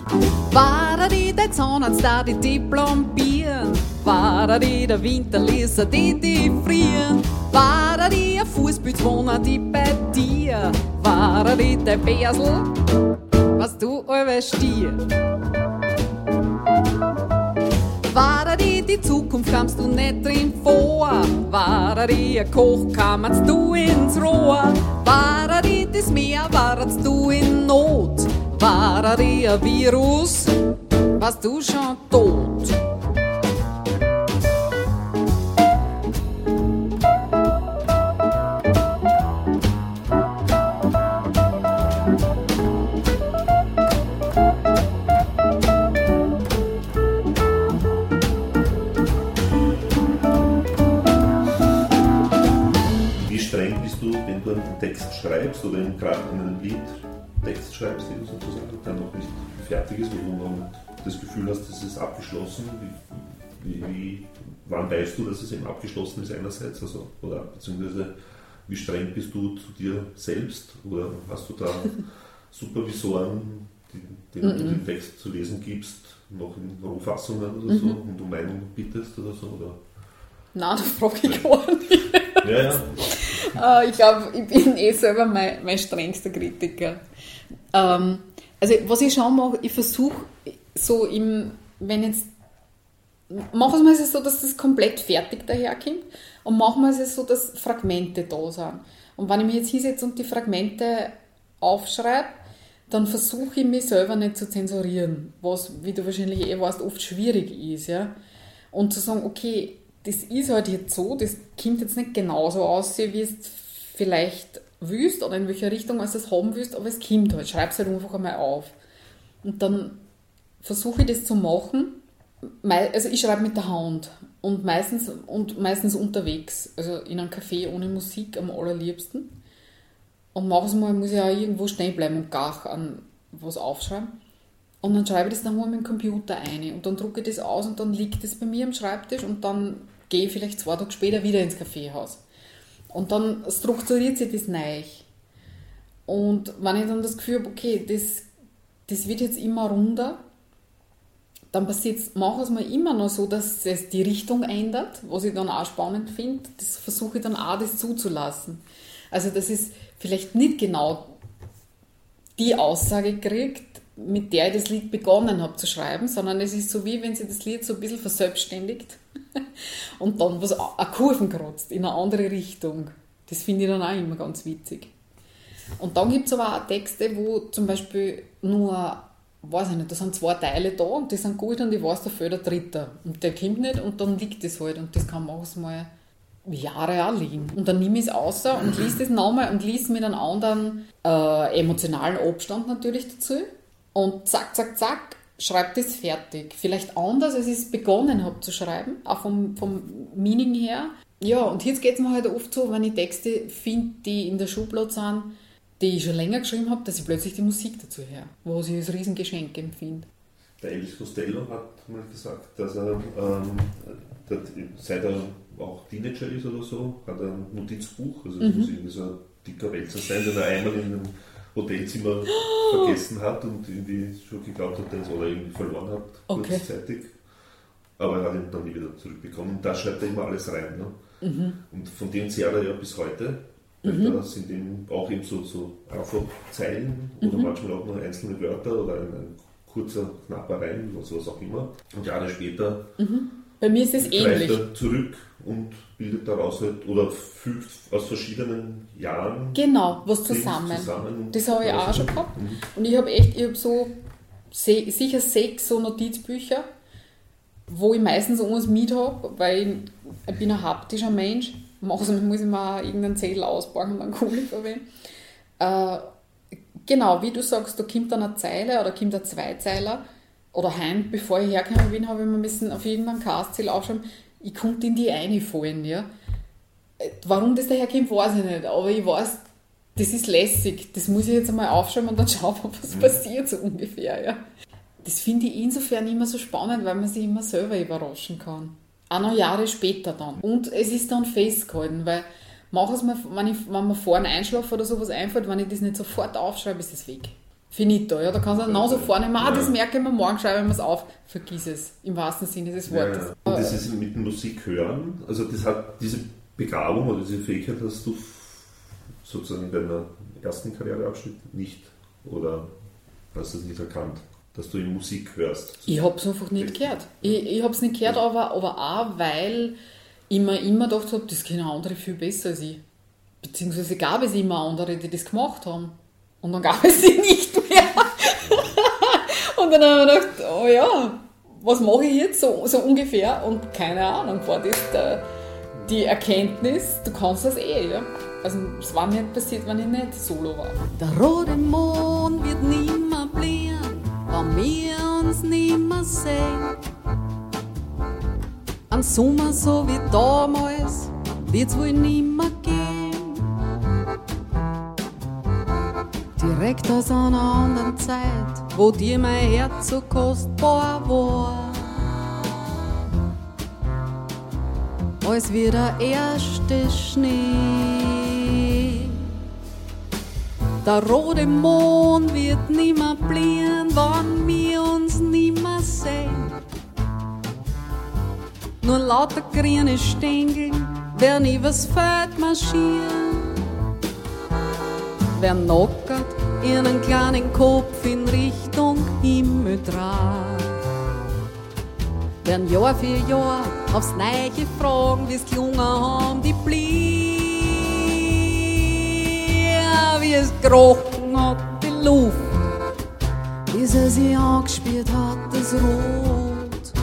War die der Zahnarzt da die diplombieren? War die der Winterleser, die die frieren? War die ein Fußbützwohner, die bei dir? War die der Bärsel, was du überstier? War die die Zukunft kamst du nicht drin vor? Die ein Koch kamst du ins Rohr? War die das Meer warst du in Not? Die ein Virus? Warst du schon tot? Schreibst oder in- gerade in einem Lied Text schreibst, den sozusagen dann noch nicht fertig ist, wo du noch das Gefühl hast, das ist abgeschlossen? Wie, wie, wann weißt du, dass es eben abgeschlossen ist einerseits? Also, oder beziehungsweise wie streng bist du zu dir selbst? Oder hast du da *laughs* Supervisoren, die, denen du den Text zu lesen gibst, noch in Rohfassungen oder so und um Meinung bittest oder so? Oder? Nein, da frage ich gar nicht. Ja, ja. Äh, ich glaube, ich bin eh selber mein, mein strengster Kritiker. Ähm, also, was ich schon mache, ich versuche so im, wenn jetzt, machen wir es so, dass das komplett fertig daherkommt und machen wir es so, dass Fragmente da sind. Und wenn ich mich jetzt hinsetze und die Fragmente aufschreibe, dann versuche ich mich selber nicht zu zensurieren, was, wie du wahrscheinlich eh weißt, oft schwierig ist. Ja? Und zu sagen, okay, das ist halt jetzt so, das kommt jetzt nicht genauso aus, wie es vielleicht willst oder in welcher Richtung du es haben willst, aber es kommt halt. Schreib es halt einfach einmal auf. Und dann versuche ich das zu machen. Also ich schreibe mit der Hand und meistens, und meistens unterwegs, also in einem Café ohne Musik am allerliebsten. Und manchmal muss ich auch irgendwo stehen bleiben und gar an was aufschreiben. Und dann schreibe ich das dann mal mit dem Computer ein und dann drucke ich das aus und dann liegt das bei mir am Schreibtisch und dann gehe ich vielleicht zwei Tage später wieder ins Kaffeehaus. Und dann strukturiert sich das neu. Und wenn ich dann das Gefühl habe, okay, das, das wird jetzt immer runder, dann passiert es manchmal immer noch so, dass es die Richtung ändert, was ich dann auch spannend finde. Das versuche ich dann auch, das zuzulassen. Also, dass es vielleicht nicht genau die Aussage kriegt, mit der ich das Lied begonnen habe zu schreiben, sondern es ist so wie wenn sich das Lied so ein bisschen verselbstständigt *laughs* und dann was eine Kurven kratzt in eine andere Richtung. Das finde ich dann auch immer ganz witzig. Und dann gibt es aber auch Texte, wo zum Beispiel nur, weiß ich nicht, da sind zwei Teile da und die sind gut und ich weiß, da fehlt der dritte. Und der kommt nicht und dann liegt das halt und das kann manchmal Jahre auch liegen. Und dann nehme ich es außer und liest es nochmal und liest mit einem anderen äh, emotionalen Abstand natürlich dazu. Und zack, zack, zack, schreibt es fertig. Vielleicht anders, als ich es begonnen habe zu schreiben, auch vom, vom Meaning her. Ja, und jetzt geht es mir halt oft so, wenn ich Texte finde, die in der Schublade sind, die ich schon länger geschrieben habe, dass ich plötzlich die Musik dazu höre, was ich als Riesengeschenk empfinde. Der Elvis Costello hat mal gesagt, dass er, ähm, der, seit er auch Teenager ist oder so, hat er ein Notizbuch, also das muss irgendwie so ein dicker Wälzer sein, den er einmal in einem Hotelzimmer *gasps* vergessen hat und irgendwie schon geglaubt hat, dass oder irgendwie verloren hat, Okay. kurzzeitig. Aber er hat ihn dann nie wieder zurückbekommen. Und da schreibt er immer alles rein. Ne? Und von dem zehrt er ja bis heute. Weil Da sind eben auch eben so, so Zeilen oder manchmal auch nur einzelne Wörter oder ein, ein kurzer, knapper Reim, was, was auch immer. Und Jahre später Bei mir ist es ähnlich. er zurück und bildet daraus halt oder fügt aus verschiedenen Jahren Genau, was zusammen. zusammen Das habe ich auch schon gehabt. Mhm. Und ich habe echt, ich habe so se sicher sechs so Notizbücher, wo ich meistens irgendwas mit habe, weil ich, ich bin ein haptischer Mensch. Manchmal muss ich mir auch irgendeinen Zettel ausbauen und dann Kuli verwenden. Äh, genau, wie du sagst, da kommt dann eine Zeile oder kommt ein Zweizeiler. Oder heim, bevor ich hergekommen bin, habe ich mir müssen auf irgendeinen Castziel aufschreiben, ich konnte in die einfallen, ja. Äh, Warum das daherkommt, weiß ich nicht, aber ich weiß, das ist lässig. Das muss ich jetzt einmal aufschreiben und dann *laughs* schauen, was passiert so ungefähr. Ja. Das finde ich insofern immer so spannend, weil man sich immer selber überraschen kann. auch noch Jahre später dann. Und es ist dann festgehalten, weil mach es mir, wenn, ich, wenn mir vorne einschlafe oder sowas einfällt, wenn ich das nicht sofort aufschreibe, ist es weg. Finito, ja, da kannst du dann so vornehmen, ah, das merke ich mir morgen, schreibe ich mir es auf, vergiss es, im wahrsten Sinne des Wortes. Ja, Und das ist mit Musik hören, also das hat diese Begabung oder diese Fähigkeit hast du sozusagen in deiner ersten Karriereabschnitt nicht oder hast du es nicht erkannt? dass du in Musik hörst. Ich habe es einfach nicht gehört. Ich, ich habe es nicht gehört, aber, aber auch, weil ich mir immer gedacht habe, das können andere viel besser als ich. Beziehungsweise gab es immer andere, die das gemacht haben. Und dann gab *laughs* es sie nicht dann habe ich gedacht, oh ja, was mache ich jetzt so, so ungefähr? Und keine Ahnung, war das der, die Erkenntnis, du kannst das eh, ja. Also es war nicht passiert, wenn ich nicht solo war. Der rote Mond wird nimmer blieben wenn wir uns nimmer sehen. Ein Sommer so wie damals wird's wohl nimmer gehen. Direkt aus einer anderen Zeit, wo dir mein Herz so kostbar war. Als wie der erste Schnee. Der rote Mond wird nimmer blieben, wann wir uns nimmer sehen. Nur lauter grüne Stängel werden übers Feld marschieren. Wer knockert ihren kleinen Kopf in Richtung Himmel draht. Werden Jahr für Jahr aufs Neue fragen, wie's gelungen haben, die blieben wie es gerochen hat, die Luft, bis er sie angespielt hat, das Rot.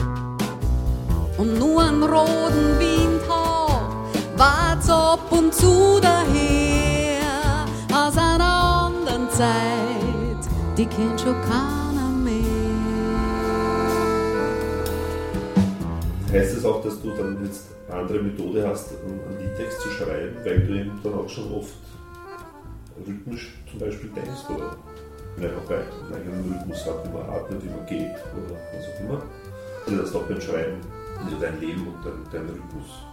Und nur ein roten Windhauch war's ab und zu daher, Zeit, die kennt schon keiner mehr. Heißt es das auch, dass du dann jetzt eine andere Methode hast, einen Liedtext zu schreiben, weil du ihn dann auch schon oft rhythmisch zum Beispiel denkst oder einfach bei einem eigenen Rhythmus hat, wie man atmet, wie man geht oder was auch immer. Also das doch beim Schreiben dein Leben und dein, dein Rhythmus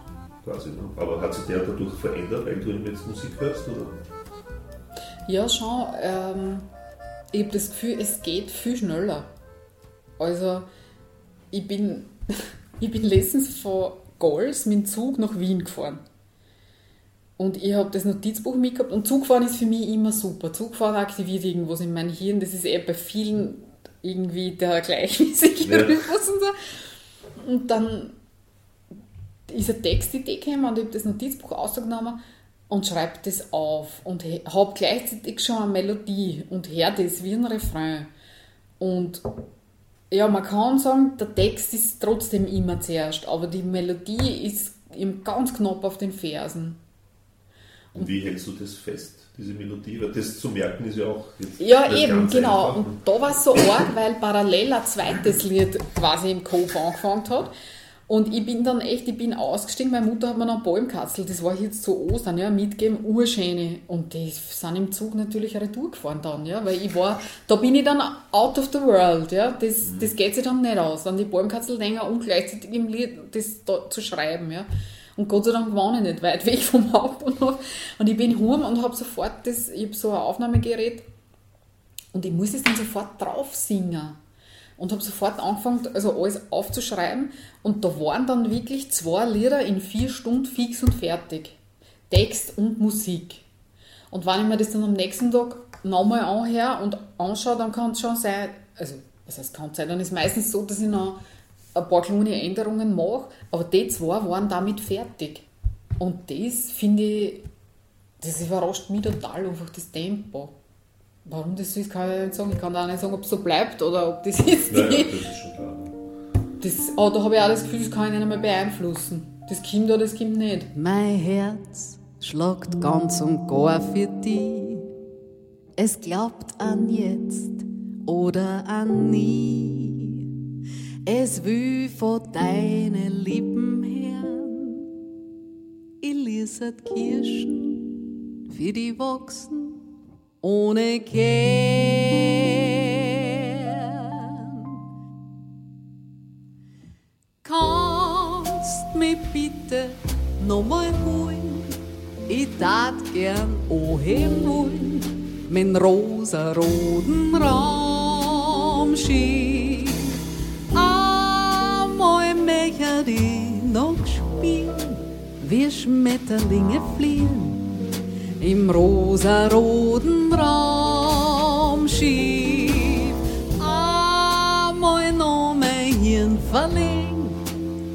quasi. Ne? Aber hat sich der dadurch verändert, weil du jetzt Musik hörst? Oder? Ja, schon. Ähm, ich habe das Gefühl, es geht viel schneller. Also, ich bin, *laughs* ich bin letztens von Gols mit dem Zug nach Wien gefahren. Und ich habe das Notizbuch mitgehabt und Zugfahren ist für mich immer super. Zugfahren aktiviert irgendwas in meinem Hirn. Das ist eher bei vielen irgendwie der gleichmäßige *laughs* ja. Rhythmus und so. Und dann ist eine Textidee gekommen und ich habe das Notizbuch ausgenommen und schreibe das auf und habe gleichzeitig schon eine Melodie und höre das wie ein Refrain. Und ja, man kann sagen, der Text ist trotzdem immer zuerst, aber die Melodie ist ganz knapp auf den Fersen. Und wie hältst du das fest, diese Melodie? Weil das zu merken ist ja auch. ja, eben, genau. Einfach. Und da war es so arg, weil parallel ein zweites Lied quasi im Kopf angefangen hat. Und ich bin dann echt, ich bin ausgestiegen, meine Mutter hat mir noch einen Bäumkatzel, das war jetzt zu Ostern, ja, mitgegeben, Urschäne. Und die sind im Zug natürlich retour gefahren dann, ja, weil ich war, da bin ich dann out of the world, ja, das, mhm. das geht sich dann nicht aus, an die Bäumkatzel länger und gleichzeitig im Lied das da zu schreiben, ja. Und Gott sei Dank wohne ich nicht weit weg vom Hauptbahnhof. Und ich bin heim und habe sofort das, ich habe so ein Aufnahmegerät und ich muss es dann sofort drauf singen. Und habe sofort angefangen, also alles aufzuschreiben. Und da waren dann wirklich zwei Lieder in vier Stunden fix und fertig. Text und Musik. Und wenn ich mir das dann am nächsten Tag nochmal anhöre und anschaue, dann kann es schon sein, also was heißt kann es sein, dann ist es meistens so, dass ich noch ein paar kleine Änderungen mache, aber die zwei waren damit fertig. Und das finde ich, das überrascht mich total, einfach das Tempo. Warum das so ist, kann ich nicht sagen. Ich kann auch nicht sagen, ob es so bleibt oder ob das *laughs* ist. Naja, das ist schon klar. Das, aber da habe ich auch das Gefühl, das kann ich nicht einmal beeinflussen. Das kommt oder das kommt nicht. Mein Herz schlagt ganz und gar für dich. Es glaubt an jetzt oder an nie. Es will von deinen Lippen her. Ich lese Kirschen für die wachsen ohne Kern. Dat gern ohem wollen, mit rosa-roten Raumschiff. Einmal möchte ich noch spielen, wie Schmetterlinge fliehen, im rosa-roten Raumschiff. Einmal noch mein Hirn verlegen,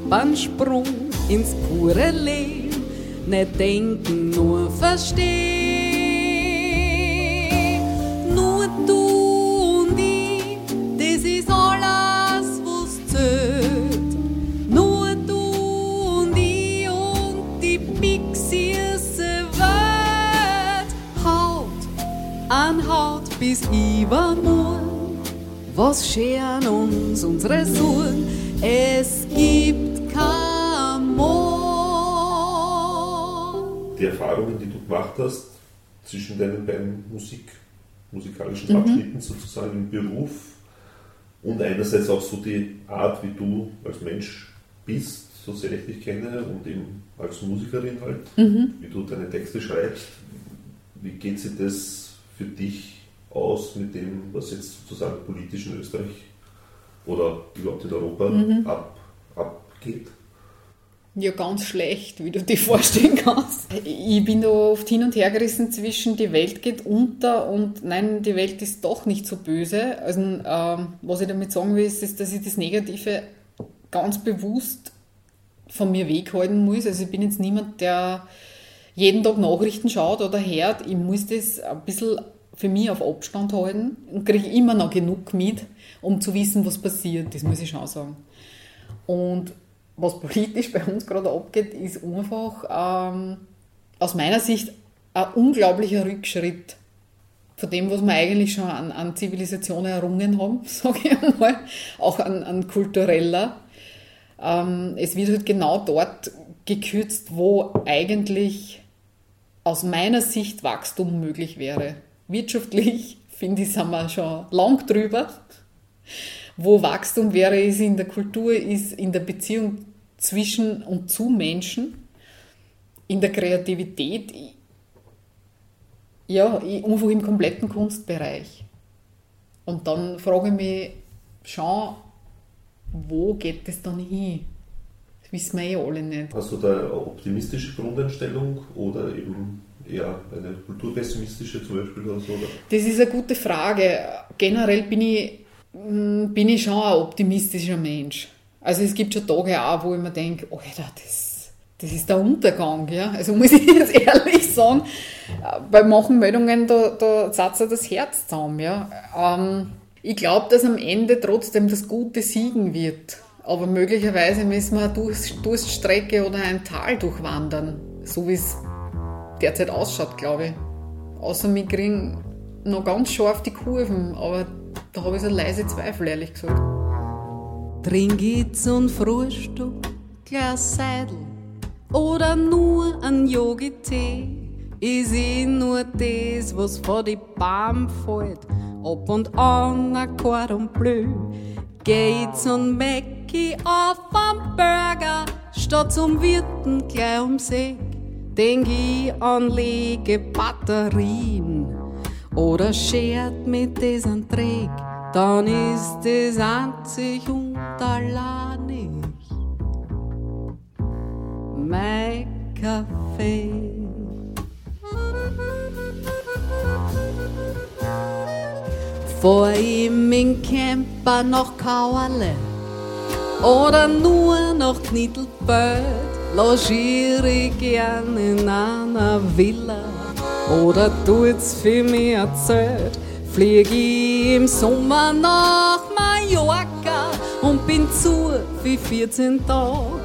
beim Sprung ins pure Leben nicht denken, nur verstehen. Nur du und ich, das ist alles, was zählt. Nur du und ich und die pixierte Welt. Haut an Haut bis übermorgen. Was scheren uns unsere Suchen? Es gibt Die Erfahrungen, die du gemacht hast zwischen deinen beiden Musik, musikalischen Abschnitten sozusagen im Beruf und einerseits auch so die Art, wie du als Mensch bist, so sehr ich dich kenne und eben als Musikerin halt, wie du deine Texte schreibst. Wie geht sich das für dich aus mit dem, was jetzt sozusagen politisch in Österreich oder überhaupt in Europa ab, abgeht? Ja, ganz schlecht, wie du dir *laughs* vorstellen kannst. Ich bin da oft hin und her gerissen zwischen die Welt geht unter und nein, die Welt ist doch nicht so böse. Also, ähm, was ich damit sagen will, ist, ist, dass ich das Negative ganz bewusst von mir weghalten muss. Also ich bin jetzt niemand, der jeden Tag Nachrichten schaut oder hört. Ich muss das ein bisschen für mich auf Abstand halten und kriege immer noch genug mit, um zu wissen, was passiert. Das muss ich schon sagen. Und was politisch bei uns gerade abgeht, ist einfach ähm, aus meiner Sicht ein unglaublicher Rückschritt von dem, was wir eigentlich schon an, an Zivilisation errungen haben, *laughs* sage ich einmal, auch an, an kultureller. Ähm, es wird halt genau dort gekürzt, wo eigentlich aus meiner Sicht Wachstum möglich wäre. Wirtschaftlich, *laughs* finde ich, sind wir schon lang drüber. Wo Wachstum wäre, ist in der Kultur, ist in der Beziehung zwischen und zu Menschen, in der Kreativität, ja, einfach im kompletten Kunstbereich. Und dann frage ich mich schon, wo geht es dann hin? Das wissen wir eh alle nicht. Hast du da eine optimistische Grundeinstellung oder eben eher eine kulturpessimistische zum Beispiel oder so? Oder? Das ist eine gute Frage. Generell bin ich, bin ich schon ein optimistischer Mensch. Also es gibt schon Tage auch, wo ich mir denke, Alter, das, das ist der Untergang. Ja? Also muss ich *laughs* jetzt ehrlich sagen, bei manchen Meldungen, da, da setzt er das Herz zusammen. Ja? Ähm, ich glaube, dass am Ende trotzdem das Gute siegen wird. Aber möglicherweise müssen wir eine Durst- Durststrecke oder ein Tal durchwandern, so wie es derzeit ausschaut, glaube ich. Außer wir kriegen noch ganz scharf die Kurven, aber da habe ich so leise Zweifel, ehrlich gesagt. Trink ich zum Frühstück Glas Seidel oder nur ein Yogi-Tee. Ich seh nur das, was vor die Baum fällt, ab und an ein Cordon Bleu. Ich zum Mäcki auf am Burger, statt zum Wirten gleich um See. Denk ich an lege Batterien oder schert mit diesem Dreck, dann ist es einzig und alleinig mein Kaffee. Vor ihm in Camper noch Kauerle oder nur noch Knittelböd, logiere ich gern in einer Villa oder tut's für mich erzählt. Flieg ich im Sommer nach Mallorca und bin zu wie 14 Tage.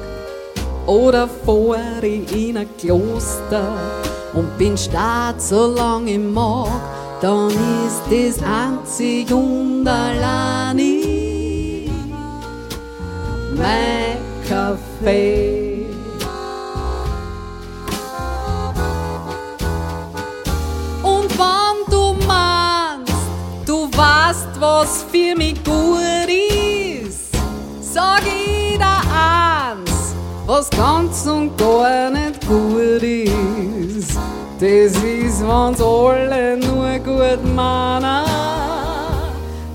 Oder fahr ich in ein Kloster und bin stark so lang ich mag, dann ist das einzig und allein ich mein Kaffee. Was für mich gut ist, sag ich dir eins, was ganz und gar nicht gut ist. Das ist, wenn's alle nur gut meinen.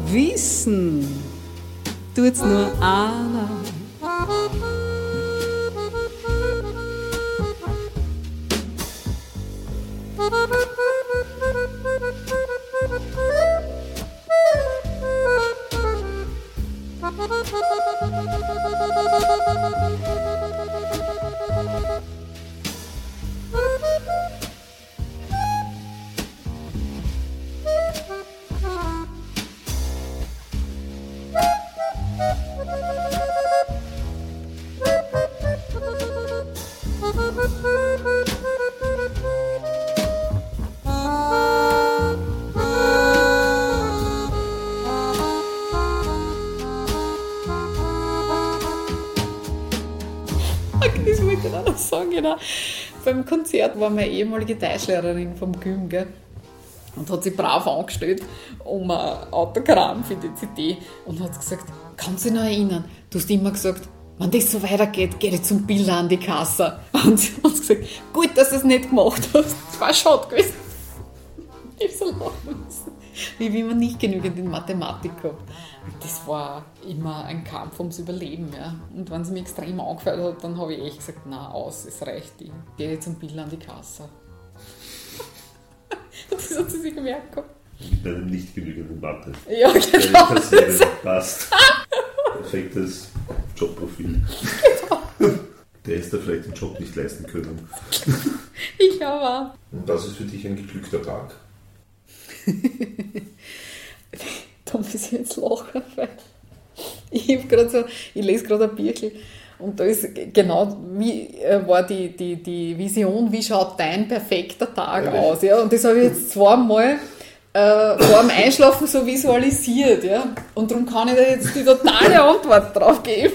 Wissen tut's nur einer. Das wollte *laughs* sagen, genau. Beim Konzert war meine ehemalige Deutschlehrerin vom Gym, gell? Und hat sich brav angestellt um ein Autogramm für die CD und hat gesagt, kannst du dich noch erinnern, du hast immer gesagt, wenn das so weitergeht, gehe ich zum Bilder an die Kasse. *laughs* Und sie hat gesagt, gut, dass du es nicht gemacht hast. Das war schade gewesen. Ich so lachen müssen. *laughs* Wie wenn man nicht genügend in Mathematik gehabt. Und Das war immer ein Kampf ums Überleben. Ja. Und wenn sie mich extrem angefeuert hat, dann habe ich echt gesagt, na aus, es reicht. Ich gehe jetzt zum Bill an die Kasse. *laughs* das hat sie sich gemerkt gehabt. Mit einem nicht genügenden Mathe. Ja, genau. Kassiererin *laughs* passt. Perfektes Jobprofil. Der ist da vielleicht den Job nicht leisten können. Ich aber. Und das ist für dich ein geglückter Tag. Da muss ich jetzt lachen, weil ich, hab grad so, ich lese gerade ein Bierchen und da ist genau, wie äh, war die, die, die Vision, wie schaut dein perfekter Tag Ehrlich? aus? Ja? Und das habe ich jetzt zweimal äh, vor dem Einschlafen so visualisiert. Ja? Und darum kann ich da jetzt die totale Antwort drauf geben.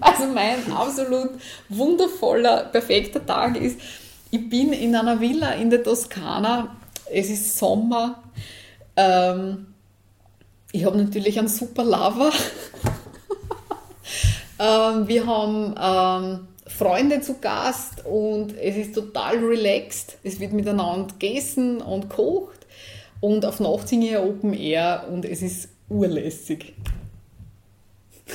Also mein absolut wundervoller, perfekter Tag ist, ich bin in einer Villa in der Toskana, es ist Sommer, ähm, ich habe natürlich einen super Lover. *laughs* ähm, wir haben ähm, Freunde zu Gast und es ist total relaxed. Es wird miteinander gegessen und kocht und auf Nacht singe ich Open Air und es ist urlässig. *laughs*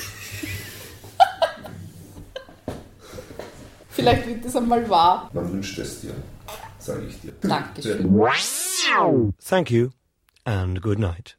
Vielleicht wird das einmal wahr. Man wünscht es dir, sage ich dir. Dankeschön. Thank you and good night.